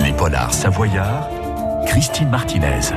Les polars savoyards, Christine Martinez.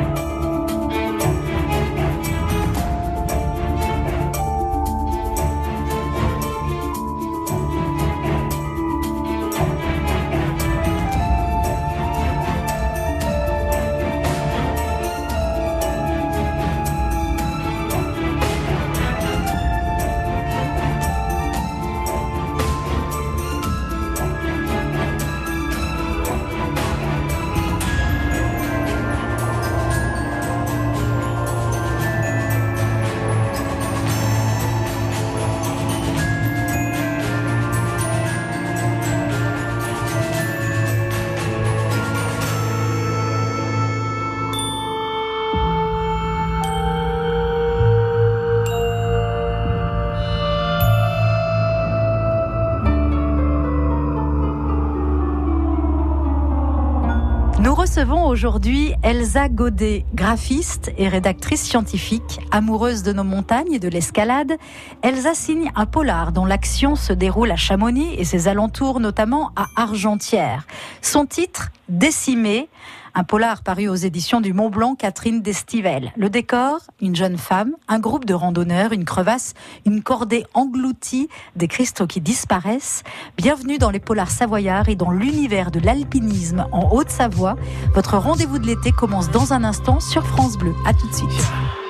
Aujourd'hui Elsa Godet, graphiste et rédactrice scientifique, amoureuse de nos montagnes et de l'escalade. Elsa signe un polar dont l'action se déroule à Chamonix et ses alentours, notamment à Argentière. Son titre, Décimé, un polar paru aux éditions du Mont Blanc, Catherine Destivelle. Le décor, une jeune femme, un groupe de randonneurs, une crevasse, une cordée engloutie, des cristaux qui disparaissent. Bienvenue dans les polars savoyards et dans l'univers de l'alpinisme en Haute-Savoie. Votre rendez-vous de l'été commence dans un instant sur France Bleu. À tout de suite.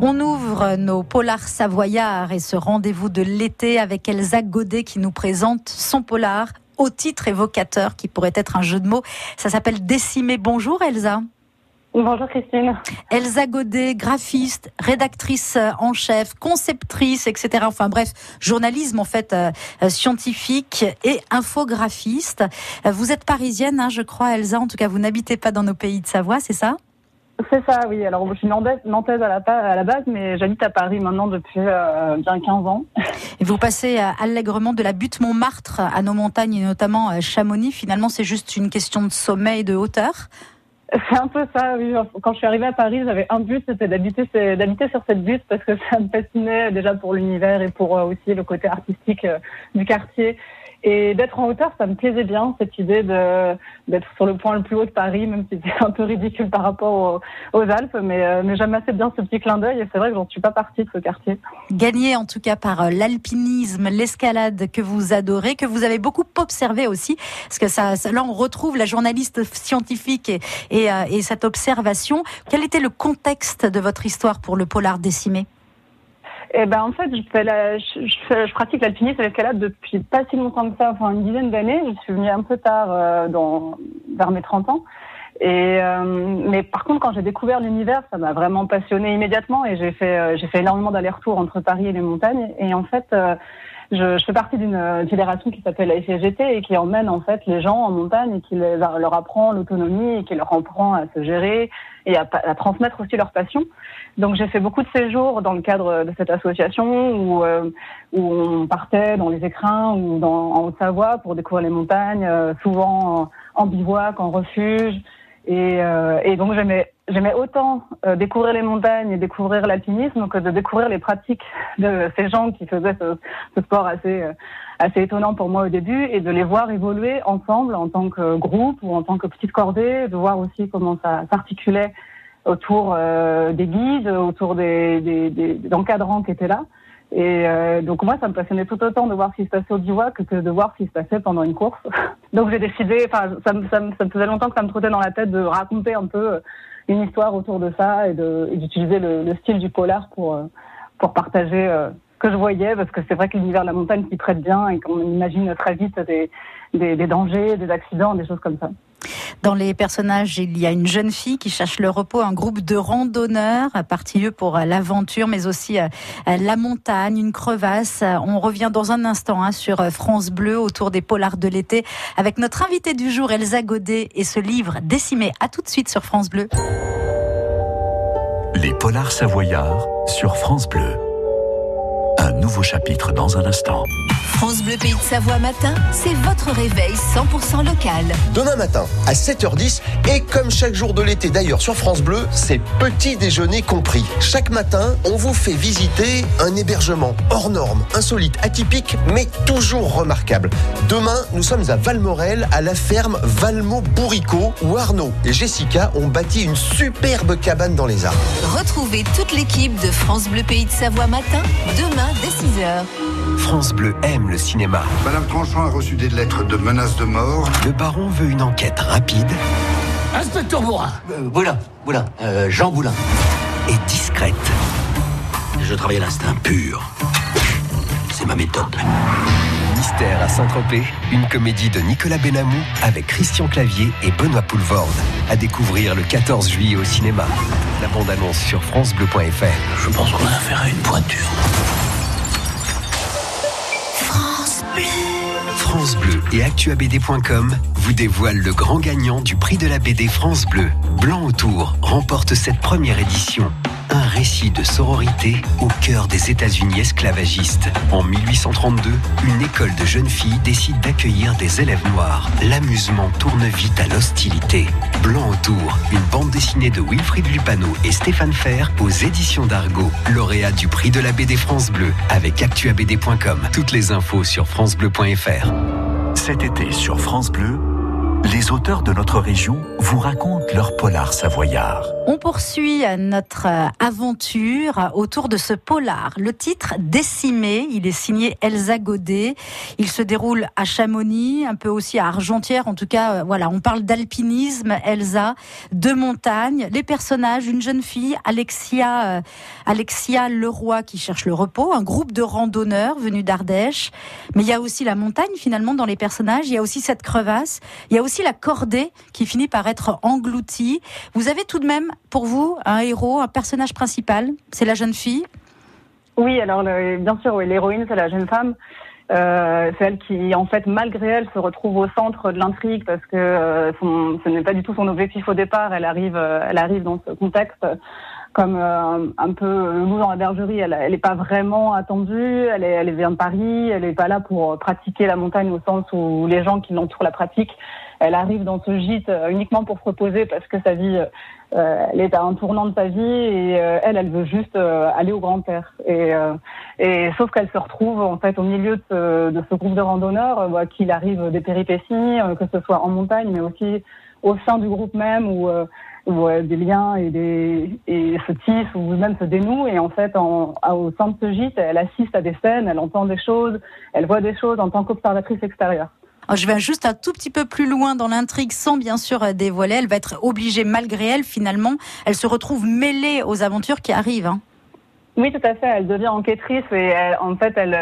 On ouvre nos polars savoyards et ce rendez-vous de l'été avec Elsa Godet qui nous présente son polar au titre évocateur qui pourrait être un jeu de mots. Ça s'appelle Décimer. Bonjour Elsa. Bonjour Christine. Elsa Godet, graphiste, rédactrice en chef, conceptrice, etc. Enfin bref, journalisme en fait euh, euh, scientifique et infographiste. Euh, vous êtes parisienne, hein, je crois, Elsa. En tout cas, vous n'habitez pas dans nos pays de Savoie, c'est ça? C'est ça, oui. Alors, je suis nantaise à la, à la base, mais j'habite à Paris maintenant depuis bien 15 ans. Et vous passez allègrement de la butte Montmartre à nos montagnes, et notamment Chamonix. Finalement, c'est juste une question de sommet et de hauteur? C'est un peu ça, oui. Quand je suis arrivée à Paris, j'avais un but, c'était d'habiter, d'habiter sur cette butte parce que ça me fascinait déjà pour l'univers et pour euh, aussi le côté artistique euh, du quartier. Et d'être en hauteur, ça me plaisait bien, cette idée d'être sur le point le plus haut de Paris, même si c'est un peu ridicule par rapport aux, Alpes, mais, euh, mais j'aime assez bien ce petit clin d'œil et c'est vrai que j'en suis pas partie de ce quartier. Gagné en tout cas par euh, l'alpinisme, l'escalade que vous adorez, que vous avez beaucoup observé aussi, parce que là on retrouve la journaliste scientifique et, euh, et cette observation. Quel était le contexte de votre histoire pour le polar décimé? Eh ben en fait, je, fais la, je, je, pratique l'alpinisme et l'escalade depuis pas si longtemps que ça, enfin une dizaine d'années. Je suis venue un peu tard, euh, dans, vers mes 30 ans. Et euh, mais par contre, quand j'ai découvert l'univers, ça m'a vraiment passionné immédiatement et j'ai fait euh, j'ai fait énormément d'allers-retours entre Paris et les montagnes. Et en fait, euh, je, je, fais partie d'une fédération qui s'appelle la FGT et qui emmène en fait les gens en montagne et qui les, leur apprend l'autonomie et qui leur apprend à se gérer et à, transmettre aussi leur passion. Donc j'ai fait beaucoup de séjours dans le cadre de cette association où, euh, où on partait dans les écrins ou dans, en Haute-Savoie pour découvrir les montagnes, euh, souvent en, en, bivouac, en refuge. Et, euh, et donc j'aimais j'aimais autant euh, découvrir les montagnes et découvrir l'alpinisme que de découvrir les pratiques de ces gens qui faisaient ce, ce sport assez euh, assez étonnant pour moi au début et de les voir évoluer ensemble en tant que groupe ou en tant que petite cordée, de voir aussi comment ça s'articulait autour euh, des guides, autour des, des, des, encadrants qui étaient là. Et euh, donc moi, ça me passionnait tout autant de voir ce qui se passait au bivouac que de voir ce qui se passait pendant une course. donc j'ai décidé, enfin ça, ça, ça, me faisait longtemps que ça me trottait dans la tête de raconter un peu une histoire autour de ça et d'utiliser le, le, style du polar pour, euh, pour partager euh, ce que je voyais, parce que c'est vrai que l'univers de la montagne s'y prête bien et qu'on imagine très vite des, des dangers, des accidents, des choses comme ça. Dans les personnages, il y a une jeune fille qui cherche le repos, un groupe de randonneurs partis pour l'aventure, mais aussi euh, la montagne, une crevasse. On revient dans un instant hein, sur France Bleu autour des polars de l'été avec notre invité du jour, Elsa Godet, et ce livre décimé. À tout de suite sur France Bleu. Les polars savoyards sur France Bleu. Un nouveau chapitre dans un instant. France Bleu Pays de Savoie matin, c'est votre réveil 100% local. Demain matin à 7h10 et comme chaque jour de l'été d'ailleurs sur France Bleu, c'est petit déjeuner compris. Chaque matin, on vous fait visiter un hébergement hors norme, insolite, atypique, mais toujours remarquable. Demain, nous sommes à Valmorel, à la ferme Valmo Bourricot, où Arnaud et Jessica ont bâti une superbe cabane dans les arbres. Retrouvez toute l'équipe de France Bleu Pays de Savoie matin, demain dès 6h. France Bleu aime le cinéma. Madame Tranchant a reçu des lettres de menaces de mort. Le baron veut une enquête rapide. Inspecteur Bourrin. Euh, Boulin, Boulin, euh, Jean Boulin. Et discrète. Je travaille à l'instinct pur. C'est ma méthode. Mystère à Saint-Tropez, une comédie de Nicolas Benamou avec Christian Clavier et Benoît Poulvorde. À découvrir le 14 juillet au cinéma. La bande-annonce sur FranceBleu.fr. Je pense qu'on a affaire à une pointure. France Bleu et ActuABD.com vous dévoilent le grand gagnant du prix de la BD France Bleu. Blanc autour remporte cette première édition. Un récit de sororité au cœur des États-Unis esclavagistes. En 1832, une école de jeunes filles décide d'accueillir des élèves noirs. L'amusement tourne vite à l'hostilité. Blanc autour, une bande dessinée de Wilfried Lupano et Stéphane Fer aux éditions d'Argo, lauréat du prix de la BD France Bleu avec actuabd.com. Toutes les infos sur francebleu.fr. Cet été sur France Bleu, les auteurs de notre région vous racontent leur polar savoyard. On poursuit notre aventure autour de ce polar. Le titre Décimé, il est signé Elsa Godet. Il se déroule à Chamonix, un peu aussi à Argentière. En tout cas, euh, voilà, on parle d'alpinisme, Elsa, de montagne. Les personnages, une jeune fille, Alexia, euh, Alexia Leroy qui cherche le repos, un groupe de randonneurs venus d'Ardèche. Mais il y a aussi la montagne finalement dans les personnages. Il y a aussi cette crevasse. Il y a aussi la cordée qui finit par être engloutie. Vous avez tout de même pour vous un héros, un personnage principal C'est la jeune fille Oui, alors bien sûr, oui, l'héroïne, c'est la jeune femme. Euh, c'est elle qui, en fait, malgré elle, se retrouve au centre de l'intrigue parce que euh, ce n'est pas du tout son objectif au départ. Elle arrive, euh, elle arrive dans ce contexte comme euh, un peu nous dans la bergerie. Elle n'est pas vraiment attendue. Elle vient de Paris. Elle n'est pas là pour pratiquer la montagne au sens où les gens qui l'entourent la pratiquent. Elle arrive dans ce gîte uniquement pour se reposer parce que sa vie euh, elle est à un tournant de sa vie et euh, elle, elle veut juste euh, aller au grand air. Et, et sauf qu'elle se retrouve en fait au milieu de ce, de ce groupe de randonneurs, bah, qu'il arrive des péripéties, que ce soit en montagne, mais aussi au sein du groupe même où, où des liens et, des, et se tissent ou même se dénouent. Et en fait, en, au sein de ce gîte, elle assiste à des scènes, elle entend des choses, elle voit des choses en tant qu'observatrice extérieure. Je vais juste un tout petit peu plus loin dans l'intrigue sans bien sûr euh, dévoiler. Elle va être obligée, malgré elle, finalement, elle se retrouve mêlée aux aventures qui arrivent. Hein. Oui, tout à fait. Elle devient enquêtrice et en fait, elle,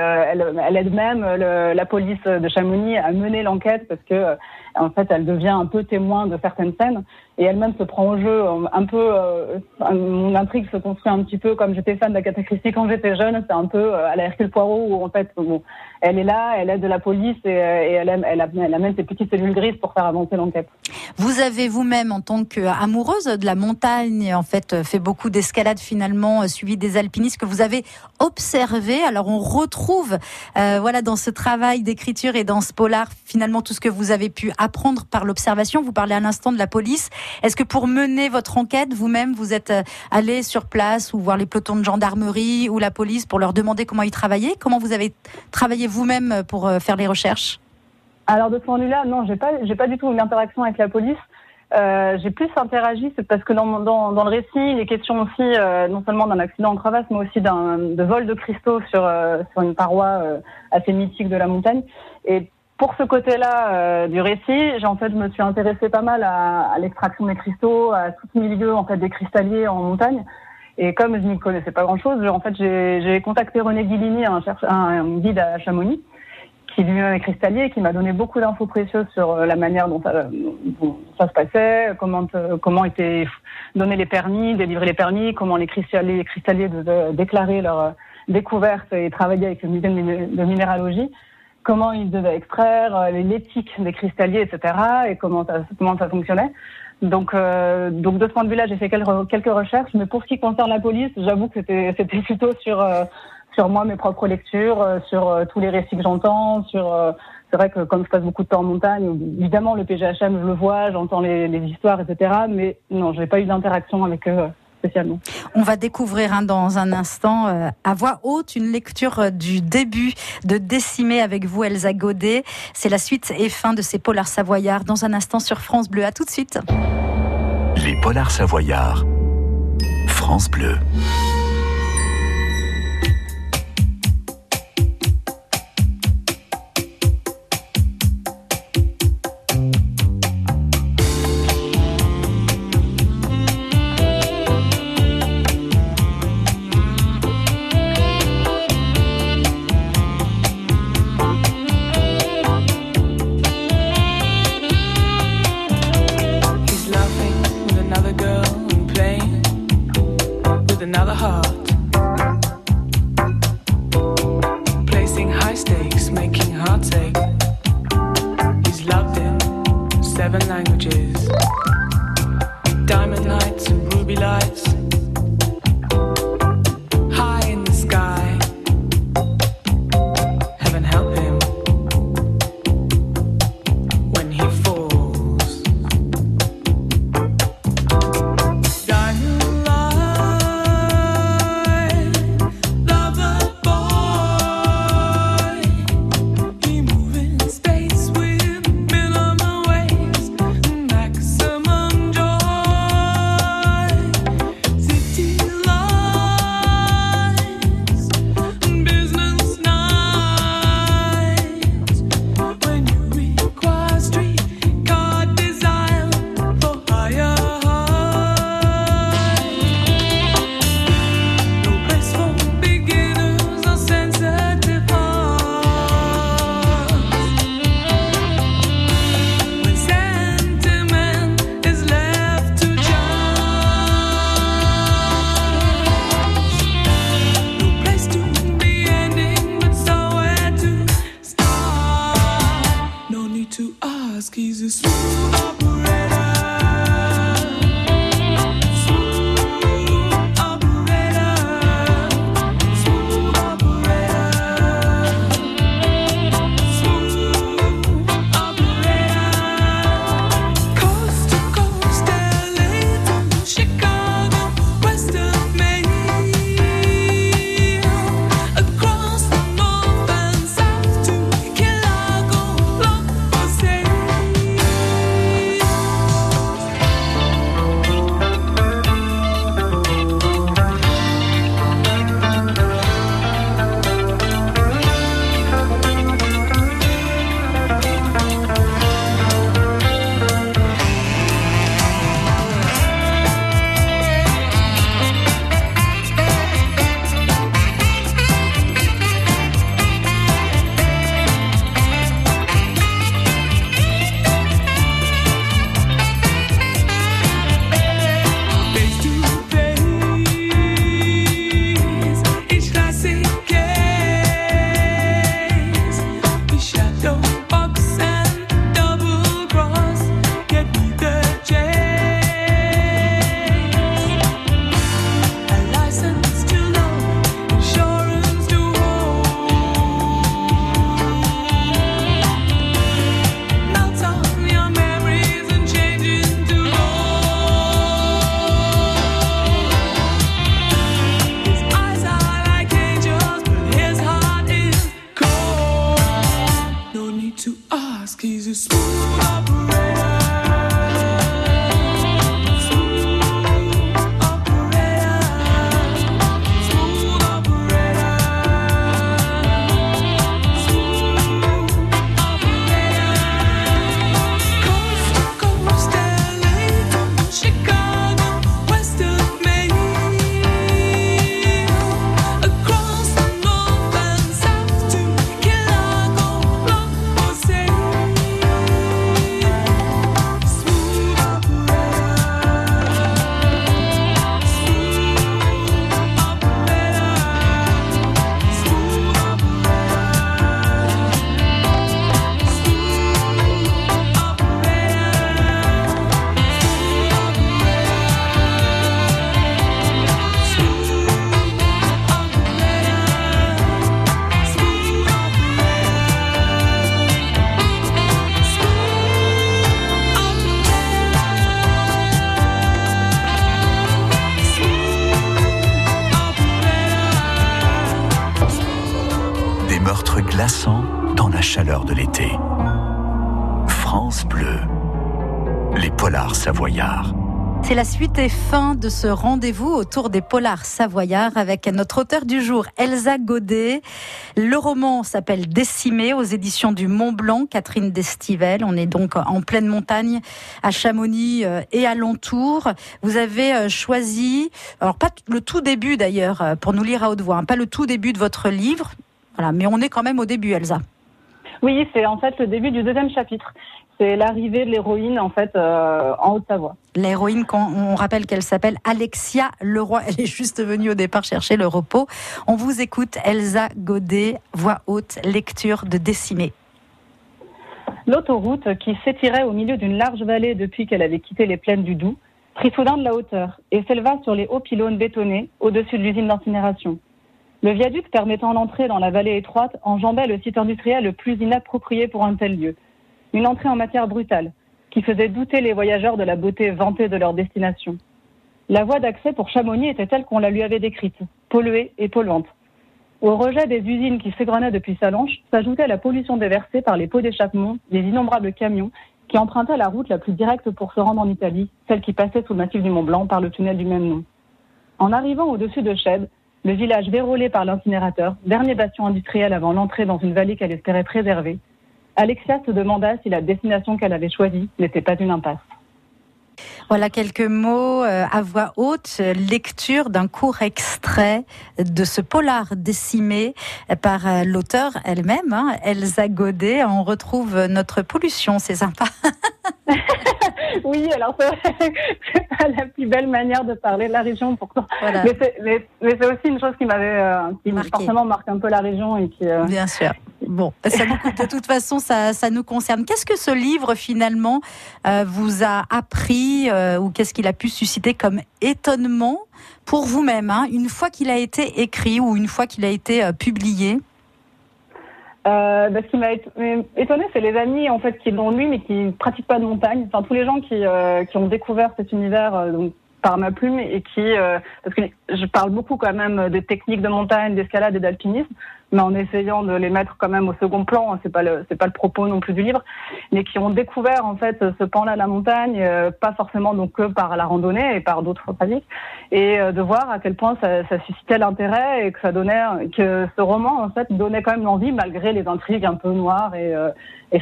aide même la police de Chamonix à mener l'enquête parce que, en fait, elle devient un peu témoin de certaines scènes et elle-même se prend au jeu un peu. Euh, mon intrigue se construit un petit peu comme j'étais fan d'Agatha Christie quand j'étais jeune. C'est un peu euh, à la Hercule Poirot où en fait, bon, elle est là, elle aide de la police et, elle, aime, elle, amène ses petites cellules grises pour faire avancer l'enquête. Vous avez vous-même, en tant qu'amoureuse de la montagne, en fait, fait beaucoup d'escalade finalement, suivi des alpinistes que vous avez observé. Alors on retrouve, euh, voilà, dans ce travail d'écriture et dans ce polar, finalement tout ce que vous avez pu apprendre par l'observation. Vous parlez à l'instant de la police. Est-ce que pour mener votre enquête, vous-même, vous êtes euh, allé sur place ou voir les pelotons de gendarmerie ou la police pour leur demander comment ils travaillaient? Comment vous avez travaillé vous-même pour euh, faire les recherches? Alors de ce point de vue-là, non, j'ai pas, j'ai pas du tout une interaction avec la police. Euh, j'ai plus interagi, c'est parce que dans, le récit, il est question aussi euh, non seulement d'un accident en crevasse, mais aussi d'un de vol de cristaux sur euh, sur une paroi euh, assez mythique de la montagne. Et pour ce côté-là euh, du récit, j'ai en fait, je me suis intéressée pas mal à, à l'extraction des cristaux, à tout milieu en fait des cristalliers en montagne. Et comme je n'y connaissais pas grand-chose, en fait, j'ai contacté René Guillini, un, un, guide à Chamonix, qui lui-même est cristallier et qui m'a donné beaucoup d'infos précieuses sur euh, la manière dont ça, ça se passait, comment, comment étaient donnés les permis, délivrer les permis, comment les cristalliers, les cristalliers déclarer leur découverte et travailler avec le musée de minéralogie comment ils devaient extraire, euh, l'éthique des cristalliers, etc., et comment ça, comment ça fonctionnait. Donc, euh, donc de ce point de vue-là, j'ai fait quelques, recherches, mais pour ce qui concerne la police, j'avoue que c'était, c'était plutôt sur, euh, sur moi, mes propres lectures, euh, sur tous les récits que j'entends, sur c'est vrai que comme je passe beaucoup de temps en montagne, évidemment le PGHM, je le vois, j'entends les, les histoires, etc. Mais non, j'ai pas eu d'interaction avec eux on va découvrir hein, dans un instant euh, à voix haute une lecture euh, du début de Décimé avec vous, Elsa Godet. C'est la suite et fin de ces polars savoyards dans un instant sur France Bleu. À tout de suite. Les polars savoyards. France Bleu. another heart. C'est la suite et fin de ce rendez-vous autour des polars savoyards avec notre auteur du jour, Elsa Godet. Le roman s'appelle Décimé aux éditions du Mont Blanc, Catherine Destivelle. On est donc en pleine montagne à Chamonix euh, et alentour. Vous avez euh, choisi, alors pas le tout début d'ailleurs, euh, pour nous lire à haute voix, hein, pas le tout début de votre livre, voilà, mais on est quand même au début, Elsa. Oui, c'est en fait le début du deuxième chapitre. C'est l'arrivée de l'héroïne en fait euh, en Haute-Savoie. L'héroïne, on rappelle qu'elle s'appelle Alexia Leroy. Elle est juste venue au départ chercher le repos. On vous écoute, Elsa Godet, voix haute, lecture de Décimé. L'autoroute, qui s'étirait au milieu d'une large vallée depuis qu'elle avait quitté les plaines du Doubs, prit soudain de la hauteur et s'éleva sur les hauts pylônes bétonnés au-dessus de l'usine d'incinération. Le viaduc permettant l'entrée dans la vallée étroite enjambait le site industriel le plus inapproprié pour un tel lieu. Une entrée en matière brutale, qui faisait douter les voyageurs de la beauté vantée de leur destination. La voie d'accès pour Chamonix était telle qu'on la lui avait décrite, polluée et polluante. Au rejet des usines qui s'égrenaient depuis Salanches s'ajoutait la pollution déversée par les pots d'échappement des innombrables camions qui empruntaient la route la plus directe pour se rendre en Italie, celle qui passait sous le massif du Mont Blanc par le tunnel du même nom. En arrivant au-dessus de Chède, le village vérolé par l'incinérateur, dernier bastion industriel avant l'entrée dans une vallée qu'elle espérait préserver, Alexia se demanda si la destination qu'elle avait choisie n'était pas une impasse. Voilà quelques mots euh, à voix haute, lecture d'un court extrait de ce polar décimé par euh, l'auteur elle-même, hein, Elsa Godet. On retrouve notre pollution, c'est sympa. oui, alors c'est pas la plus belle manière de parler de la région pourtant. Mais c'est aussi une chose qui m'avait, euh, qui forcément marque un peu la région et qui, Bien sûr. Bon, ça nous, de toute façon, ça, ça nous concerne. Qu'est-ce que ce livre, finalement, euh, vous a appris euh, ou qu'est-ce qu'il a pu susciter comme étonnement pour vous-même, hein, une fois qu'il a été écrit ou une fois qu'il a été euh, publié? Euh, bah, ce qui m'a étonné, c'est les amis en fait qui l'ont lu mais qui pratiquent pas de montagne. Enfin, tous les gens qui, euh, qui ont découvert cet univers donc, par ma plume et qui, parce que je parle beaucoup quand même des techniques de montagne, d'escalade et d'alpinisme, mais en essayant de les mettre quand même au second plan. Hein, c'est pas le c'est pas le propos non plus du livre, mais qui ont découvert en fait ce pan-là de la montagne, euh, pas forcément donc que par la randonnée et par d'autres pratiques, et euh, de voir à quel point ça, suscitait l'intérêt et que ça donnait que ce roman en fait donnait quand même l'envie malgré les intrigues un peu noires et, euh,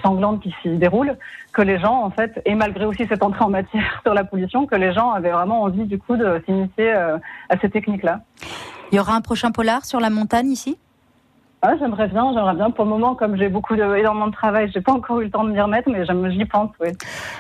sanglantes qui s'y déroulent, que les gens en fait et malgré aussi cette entrée en matière sur la pollution, que les gens avaient vraiment envie du coup de s'initier à ces techniques-là. Il y aura un prochain polar sur la montagne ici? J'aimerais bien, j'aimerais bien. Pour le moment, comme j'ai beaucoup de, énormément de travail, j'ai pas encore eu le temps de m'y remettre, mais j'y pense, oui.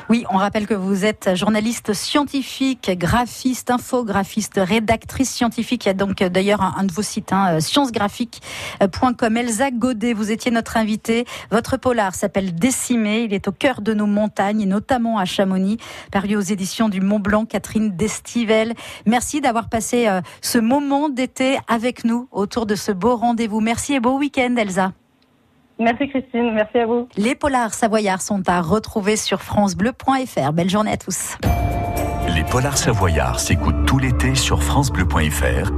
Oui, on rappelle que vous êtes journaliste scientifique, graphiste, infographiste, rédactrice scientifique. Il y a donc d'ailleurs un, de vos sites, hein, sciencesgraphiques.com. Elsa Godet, vous étiez notre invitée. Votre polar s'appelle Décimé. Il est au cœur de nos montagnes, notamment à Chamonix, paru aux éditions du Mont Blanc. Catherine Destivelle, merci d'avoir passé euh, ce moment d'été avec nous autour de ce beau rendez-vous. Merci et beau week-end, Elsa. Merci Christine, merci à vous. Les polars savoyards sont à retrouver sur francebleu.fr. Belle journée à tous. Les polars savoyards s'écoutent tout l'été sur francebleu.fr